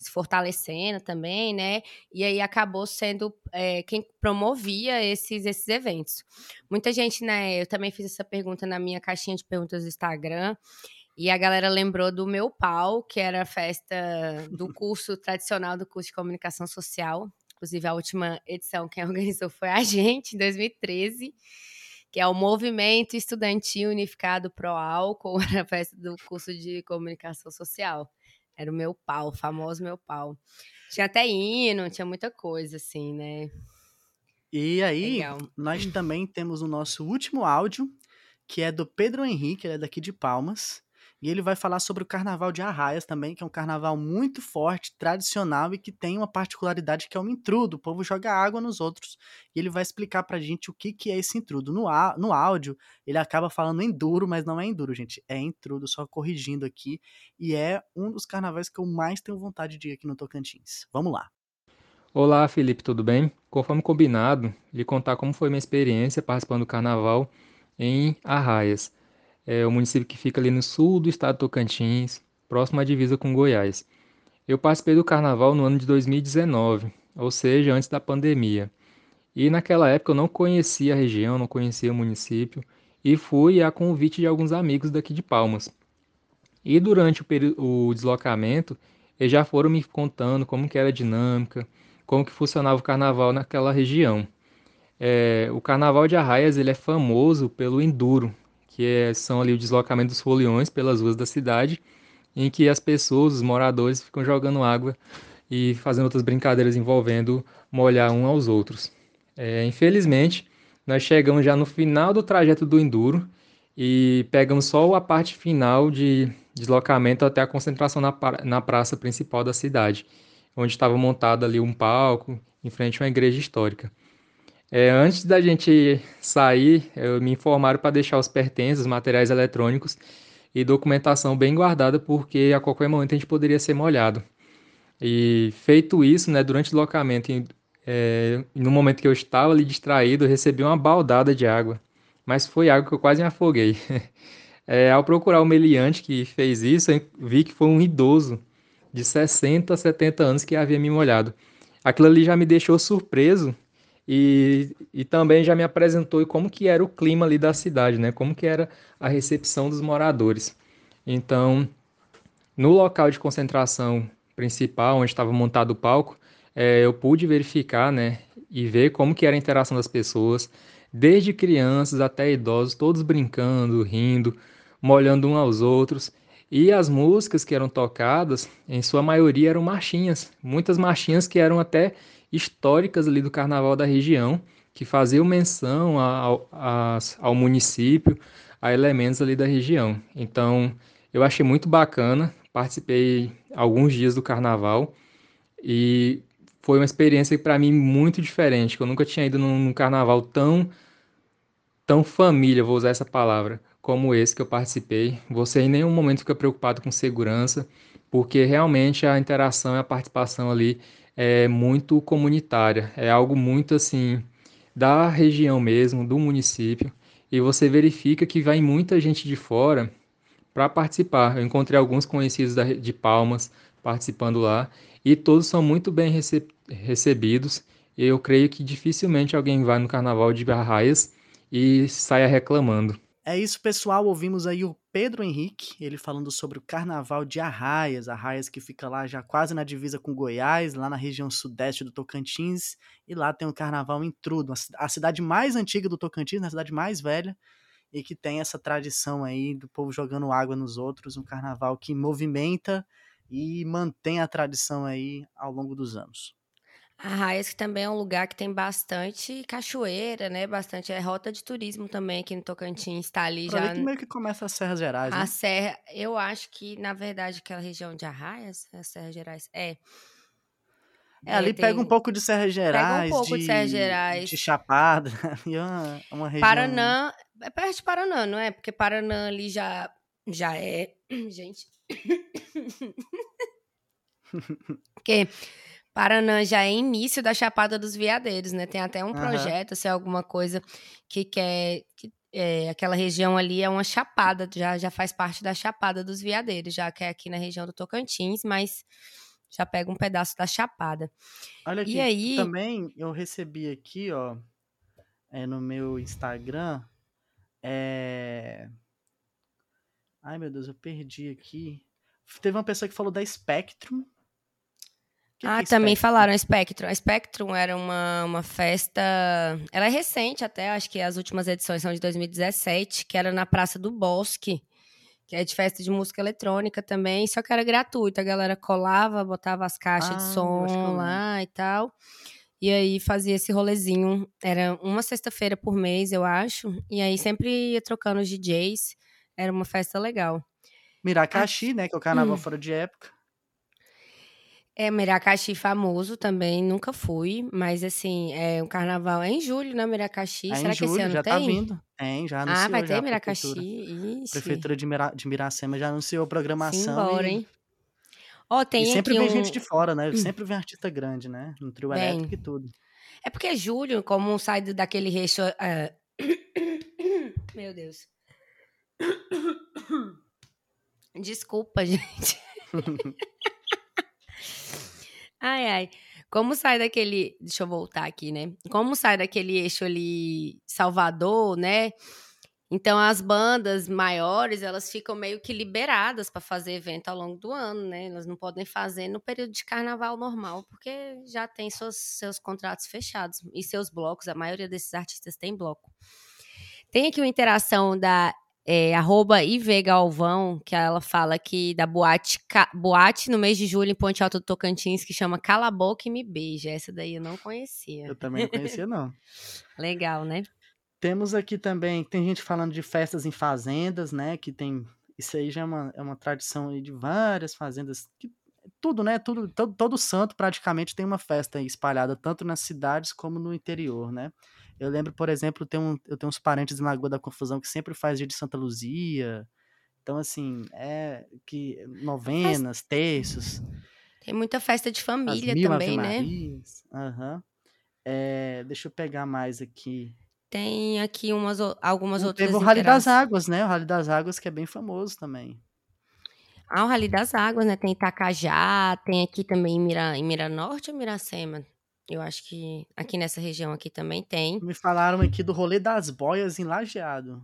se fortalecendo também, né? E aí acabou sendo é, quem promovia esses, esses eventos. Muita gente, né? Eu também fiz essa pergunta na minha caixinha de perguntas do Instagram. E a galera lembrou do meu pau, que era a festa do curso tradicional do curso de comunicação social. Inclusive, a última edição quem organizou foi a gente, em 2013, que é o Movimento Estudantil Unificado Pro Álcool, era a festa do curso de comunicação social. Era o meu pau, o famoso meu pau. Tinha até hino, tinha muita coisa, assim, né? E aí, Legal. nós também temos o nosso último áudio, que é do Pedro Henrique, ele é daqui de Palmas. E ele vai falar sobre o carnaval de Arraias também, que é um carnaval muito forte, tradicional e que tem uma particularidade que é o intrudo. O povo joga água nos outros. E ele vai explicar pra gente o que, que é esse intrudo. No, no áudio, ele acaba falando enduro, mas não é enduro, gente. É intrudo, só corrigindo aqui. E é um dos carnavais que eu mais tenho vontade de ir aqui no Tocantins. Vamos lá. Olá, Felipe, tudo bem? Conforme combinado, lhe contar como foi minha experiência participando do carnaval em Arraias. É o município que fica ali no sul do estado de Tocantins, próximo à divisa com Goiás. Eu participei do carnaval no ano de 2019, ou seja, antes da pandemia. E naquela época eu não conhecia a região, não conhecia o município, e fui a convite de alguns amigos daqui de Palmas. E durante o, o deslocamento, eles já foram me contando como que era a dinâmica, como que funcionava o carnaval naquela região. É, o carnaval de Arraias ele é famoso pelo enduro, que é, são ali o deslocamento dos foliões pelas ruas da cidade, em que as pessoas, os moradores, ficam jogando água e fazendo outras brincadeiras envolvendo molhar um aos outros. É, infelizmente, nós chegamos já no final do trajeto do enduro e pegamos só a parte final de deslocamento até a concentração na, na praça principal da cidade, onde estava montado ali um palco em frente a uma igreja histórica. É, antes da gente sair, eu me informaram para deixar os pertences, os materiais eletrônicos e documentação bem guardada, porque a qualquer momento a gente poderia ser molhado. E feito isso, né, durante o deslocamento, em- é, no momento que eu estava ali distraído, eu recebi uma baldada de água, mas foi água que eu quase me afoguei. É, ao procurar o meliante que fez isso, eu vi que foi um idoso de 60, 70 anos que havia me molhado. Aquilo ali já me deixou surpreso e, e também já me apresentou como que era o clima ali da cidade, né? Como que era a recepção dos moradores. Então, no local de concentração principal, onde estava montado o palco, eh, eu pude verificar, né, e ver como que era a interação das pessoas, desde crianças até idosos, todos brincando, rindo, molhando um aos outros. E as músicas que eram tocadas, em sua maioria eram marchinhas, muitas marchinhas que eram até históricas ali do carnaval da região, que faziam menção ao, ao município, a elementos ali da região. Então, eu achei muito bacana, participei alguns dias do carnaval e foi uma experiência para mim muito diferente, que eu nunca tinha ido num, num carnaval tão tão família, vou usar essa palavra, como esse que eu participei. Você em nenhum momento fica preocupado com segurança, porque realmente a interação e a participação ali é muito comunitária, é algo muito assim da região mesmo, do município, e você verifica que vai muita gente de fora para participar. Eu encontrei alguns conhecidos da, de Palmas participando lá e todos são muito bem rece- recebidos. Eu creio que dificilmente alguém vai no carnaval de Arraias e saia reclamando. É isso, pessoal. Ouvimos aí o Pedro Henrique, ele falando sobre o carnaval de Arraias. Arraias que fica lá já quase na divisa com Goiás, lá na região sudeste do Tocantins. E lá tem o carnaval em Trudo, a ci- a cidade mais antiga do Tocantins, a cidade mais velha. E que tem essa tradição aí do povo jogando água nos outros. Um carnaval que movimenta e mantém a tradição aí ao longo dos anos. Arraias que também é um lugar que tem bastante cachoeira, né? Bastante é rota de turismo também aqui no Tocantins, está ali Por já ali que meio que começa as Serras Gerais, a né? serra. Eu acho que na verdade aquela região de Arraias, as Serras Gerais, é. É, ali pega um tem- pouco de Serras Gerais, pouco de Serras Gerais. de Chapada, e é uma, uma região... Paraná, é perto de Paraná, não é? Porque Paraná ali já já é, gente. Porque Paraná já é início da Chapada dos Veadeiros, né? Tem até um Aham. projeto, se é alguma coisa que quer. Que, é, aquela região ali é uma chapada, já, já faz parte da Chapada dos Veadeiros, já que é aqui na região do Tocantins, mas já pega um pedaço da Chapada. Olha aqui, E aí- também eu recebi aqui, ó, é, no meu Instagram, é, Ai, meu Deus, eu perdi aqui. Teve uma pessoa que falou da Spectrum. Que ah, que é também falaram Spectrum. A Spectrum era uma, uma festa. Ela é recente até, acho que as últimas edições são de 2017, que era na Praça do Bosque, que é de festa de música eletrônica também, só que era gratuito. A galera colava, botava as caixas Ah, de som lá e tal. E aí fazia esse rolezinho. Era uma sexta-feira por mês, eu acho. E aí sempre ia trocando os DJs. Era uma festa legal. Miracaxi, né? Que é o carnaval Hum. fora de época. É, Miracaxi famoso também, nunca fui, mas assim, é um carnaval é em julho, né, Miracaxi? É Será em que esse julho, ano já tem? tá vindo. Tem, já anunciou Ah, vai ter Miracaxi? prefeitura. Ixi, Prefeitura de, Mira, de Miracema já anunciou a programação. simbora, e, hein? E tem sempre aqui vem um... gente de fora, né? Sempre vem artista grande, né? No trio Vem. elétrico e tudo. É porque julho, como sai daquele recho... ah, Meu Deus. Desculpa, gente. Ai, ai. Como sai daquele. Deixa eu voltar aqui, né? Como sai daquele eixo ali Salvador, né? Então as bandas maiores, elas ficam meio que liberadas para fazer evento ao longo do ano, né? Elas não podem fazer no período de carnaval normal, porque já tem seus, seus contratos fechados e seus blocos. A maioria desses artistas tem bloco. Tem aqui uma interação da é, arroba IV Galvão, que ela fala que da boate, Ca- boate no mês de julho em Ponte Alta do Tocantins, que chama Cala a Boca e Me Beija. Essa daí eu não conhecia. Eu também não conhecia, não. Legal, né? Temos aqui também, tem gente falando de festas em fazendas, né? Que tem. Isso aí já é uma, é uma tradição de várias fazendas. Que, tudo, né? Tudo, todo, todo santo praticamente tem uma festa aí espalhada, tanto nas cidades como no interior, né? Eu lembro, por exemplo, tem um, eu tenho uns parentes em Lagoa da Confusão que sempre faz dia de Santa Luzia. Então, assim, é que novenas, terços, Tem muita festa de família também, né? Aham. É, deixa eu pegar mais aqui. Tem aqui umas, algumas outras Teve o Rally das. Águas, né? O Rally das Águas, que é bem famoso também. Ah, o Rally das Águas, né? Tem Itacajá, tem aqui também em Mira, em Miranorte ou Miracema? Eu acho que aqui nessa região aqui também tem. Me falaram aqui do rolê das boias em Lajeado.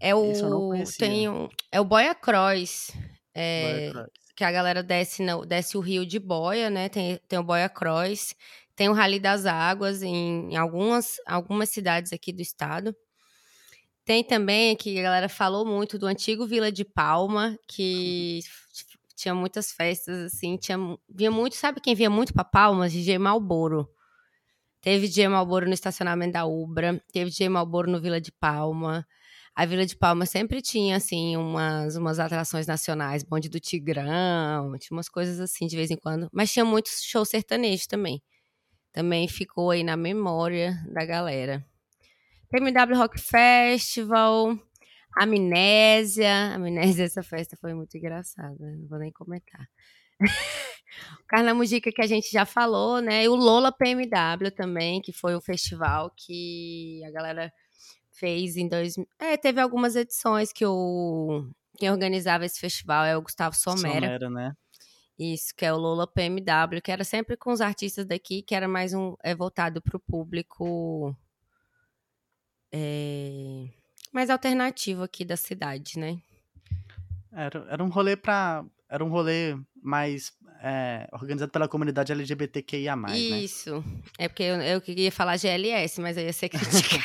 É Isso eu não o conhecia. tem o, é o Boia Cross, é, Boia Cross. que a galera desce no, desce o rio de boia, né? Tem, tem o Boia Cross, tem o Rally das Águas em, em algumas algumas cidades aqui do estado. Tem também que a galera falou muito do antigo Vila de Palma, que tinha muitas festas assim, tinha via muito, sabe quem via muito pra Palmas? DJ Malboro. Teve DJ Malboro no estacionamento da Ubra, teve DJ Malboro no Vila de Palma. A Vila de Palma sempre tinha, assim, umas, umas atrações nacionais, bonde do Tigrão, tinha umas coisas assim de vez em quando. Mas tinha muitos shows sertanejos também. Também ficou aí na memória da galera. PMW Rock Festival, Amnésia. Amnésia, essa festa foi muito engraçada, não vou nem comentar. Carnamujica que a gente já falou, né? E o Lola PMW também, que foi um festival que a galera fez em dois. É, teve algumas edições que o quem organizava esse festival é o Gustavo Somera. Somera, né? Isso, que é o Lola PMW, que era sempre com os artistas daqui, que era mais um é voltado para o público é, mais alternativo aqui da cidade, né? Era, era um rolê pra. Era um rolê mais é, organizado pela comunidade LGBTQIA, né? Isso. É porque eu, eu queria falar GLS, mas eu ia ser criticada.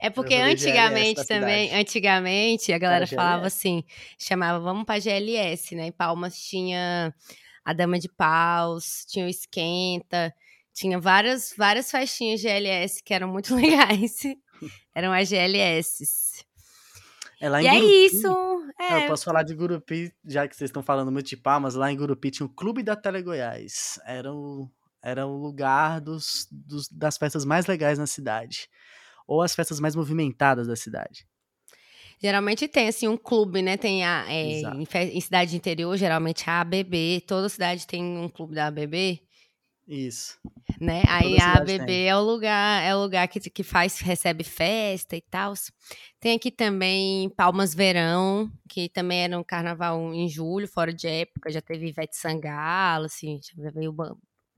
É porque antigamente também, antigamente a galera Era falava assim, chamava vamos pra GLS, né? Em Palmas tinha a Dama de Paus, tinha o Esquenta, tinha várias várias festinhas GLS que eram muito legais. eram as GLS. É lá em E é Gurupi. isso. Ah, É, Eu posso falar de Gurupi, já que vocês estão falando muito de Palmas, lá em Gurupi tinha o Clube da Tele Goiás. Era o, era o lugar dos, dos- das festas mais legais na cidade. Ou as festas mais movimentadas da cidade. Geralmente tem, assim, um clube, né? Tem a, é, em, em cidade de interior, geralmente a ABB. Toda cidade tem um clube da ABB, Isso. né? Aí a ABB tem. é o lugar, é o lugar que, que faz, recebe festa e tal. Tem aqui também Palmas Verão, que também era um carnaval em julho, fora de época. Já teve Ivete Sangalo, assim, já veio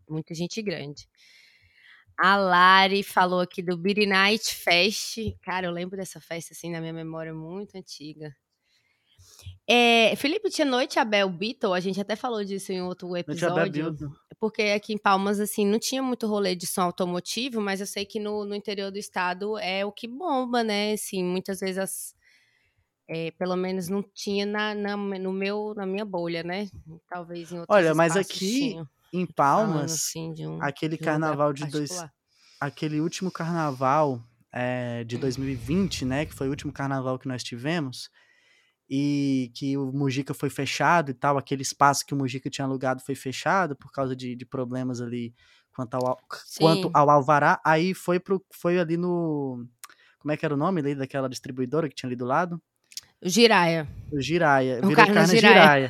muita gente grande. A Lari falou aqui do Beer Night Fest. Cara, eu lembro dessa festa assim na minha memória muito antiga. É, Felipe, tinha Noite Abel Beatle, a gente até falou disso em outro episódio. Porque aqui em Palmas, assim, não tinha muito rolê de som automotivo, mas eu sei que no, no interior do estado é o que bomba, né? Assim, muitas vezes as. é, pelo menos não tinha na, na, no meu, na minha bolha, né? Talvez em outros Olha, mas aqui tinham, Em Palmas, assim de um, aquele de um carnaval de dois, aquele último carnaval é, de 2020, né, que foi o último carnaval que nós tivemos, e que o Mujica foi fechado e tal, aquele espaço que o Mujica tinha alugado foi fechado por causa de, de problemas ali quanto ao, quanto ao alvará, aí foi, pro, foi ali no... Como é que era o nome ali daquela distribuidora que tinha ali do lado? O Jiraya. O Giraia. O Virou Carna Jiraya.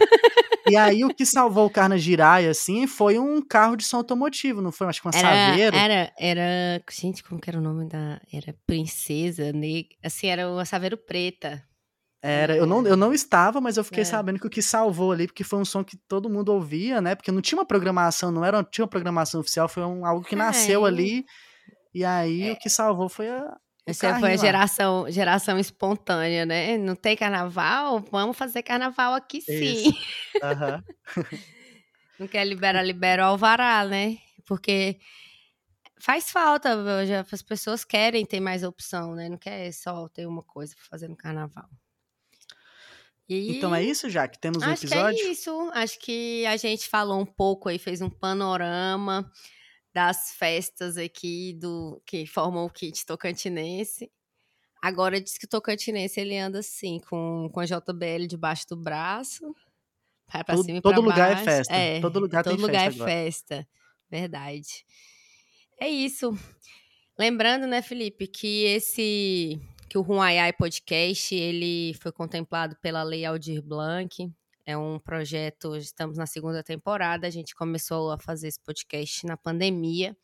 E aí o que salvou o Carna Giraia, assim, foi um carro de som automotivo, não foi? Acho que uma Era, Saveiro. era, era. Gente, como que era o nome da. Era Princesa Negra. Assim, era uma Saveiro Preta. Era, eu não, eu não estava, mas eu fiquei É. sabendo que o que salvou ali, porque foi um som que todo mundo ouvia, né? Porque não tinha uma programação, não era, tinha uma programação oficial, foi um, algo que nasceu É. ali. E aí o que salvou foi a. Essa foi a lá. geração, geração espontânea, né? Não tem carnaval? Vamos fazer carnaval aqui sim. Aham. Não quer liberar, libera o alvará, né? Porque faz falta, já, as pessoas querem ter mais opção, né? Não quer só ter uma coisa pra fazer no carnaval. E Então é isso, já que temos um Acho episódio. que é isso. Acho que a gente falou um pouco aí, fez um panorama das festas aqui do que formam o kit tocantinense. Agora diz que o tocantinense ele anda assim, com, com a JBL debaixo do braço. Vai pra Todo- cima e todo pra lugar é festa. Todo lugar tem todo lugar festa é agora. festa. Verdade. É isso. Lembrando, né, Felipe, que esse que o Ruaiai Podcast, ele foi contemplado pela Lei Aldir Blanc. É um projeto, estamos na segunda temporada, a gente começou a fazer esse podcast na pandemia.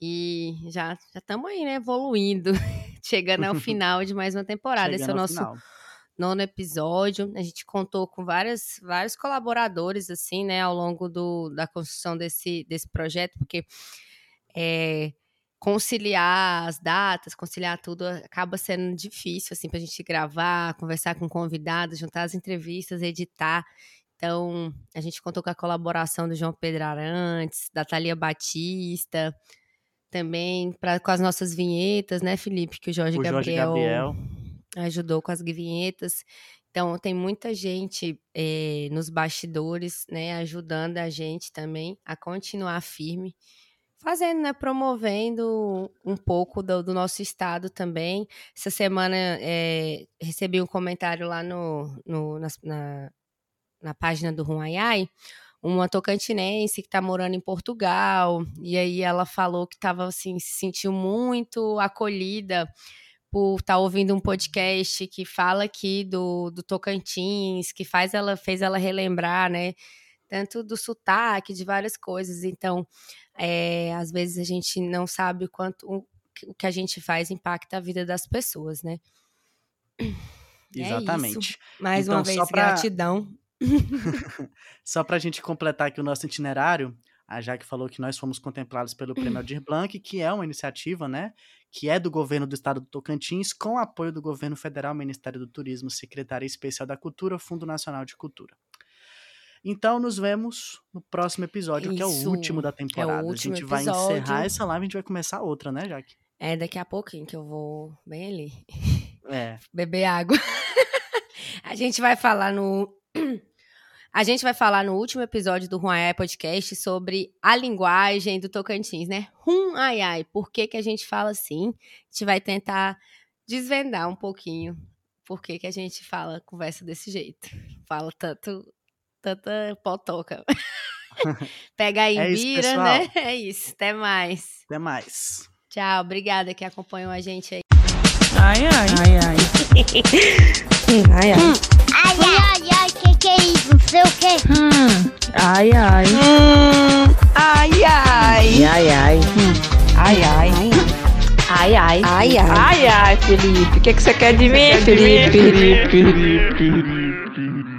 E já já estamos aí, né, evoluindo, chegando ao final de mais uma temporada. Esse é o nosso final. nono episódio. A gente contou com várias, vários colaboradores, assim, né, ao longo do, da construção desse, desse projeto, porque é, conciliar as datas, conciliar tudo, acaba sendo difícil, assim, pra gente gravar, conversar com convidados, juntar as entrevistas, editar. Então, a gente contou com a colaboração do João Pedro Arantes, da Thalia Batista, também pra, com as nossas vinhetas, né, Felipe? Que o Jorge O Jorge Gabriel Gabriel. ajudou com as vinhetas. Então, tem muita gente eh, nos bastidores, né, ajudando a gente também a continuar firme, fazendo, né, promovendo um pouco do, do nosso estado também. Essa semana eh, recebi um comentário lá no, no- nas- na, na página do Ruaiai, uma tocantinense que está morando em Portugal, e aí ela falou que estava assim, se sentiu muito acolhida por estar ouvindo um podcast que fala aqui do, do Tocantins, que faz ela fez ela relembrar, né? Tanto do sotaque, de várias coisas. Então, é, às vezes a gente não sabe o quanto o, que- o que a gente faz impacta a vida das pessoas, né? É Exatamente. isso. Mais Então, uma vez, só pra- gratidão. Só para a gente completar aqui o nosso itinerário, a Jaque falou que nós fomos contemplados pelo Prêmio Aldir Blanc, que é uma iniciativa, né, que é do governo do estado do Tocantins, com apoio do governo federal, Ministério do Turismo, Secretaria Especial da Cultura, Fundo Nacional de Cultura. Então, nos vemos no próximo episódio, que é o Isso, último da temporada. último a gente vai episódio. encerrar essa live, a gente vai começar outra, né, Jaque? É daqui a pouquinho que eu vou bem ali É. beber água. a gente vai falar no. A gente vai falar no último episódio do Ruaiai Podcast sobre a linguagem do Tocantins, né? Rum ai ai. Por que, que a gente fala assim? A gente vai tentar desvendar um pouquinho por que, que a gente fala, conversa desse jeito. Fala tanto, tanta potoca. Pega aí, É vira, né? É isso. Até mais. Até mais. Tchau, obrigada que acompanhou a gente aí. Ai, ai. Ai, ai. ai, ai. Ai, ai, ai, que que é isso? Não sei o que. Hum. Ai, ai. Ai, ai. Ai, ai. Ai, ai. Ai, ai. Ai, ai. Ai, ai, Felipe. O que, que você quer de mim, Felipe? Felipe.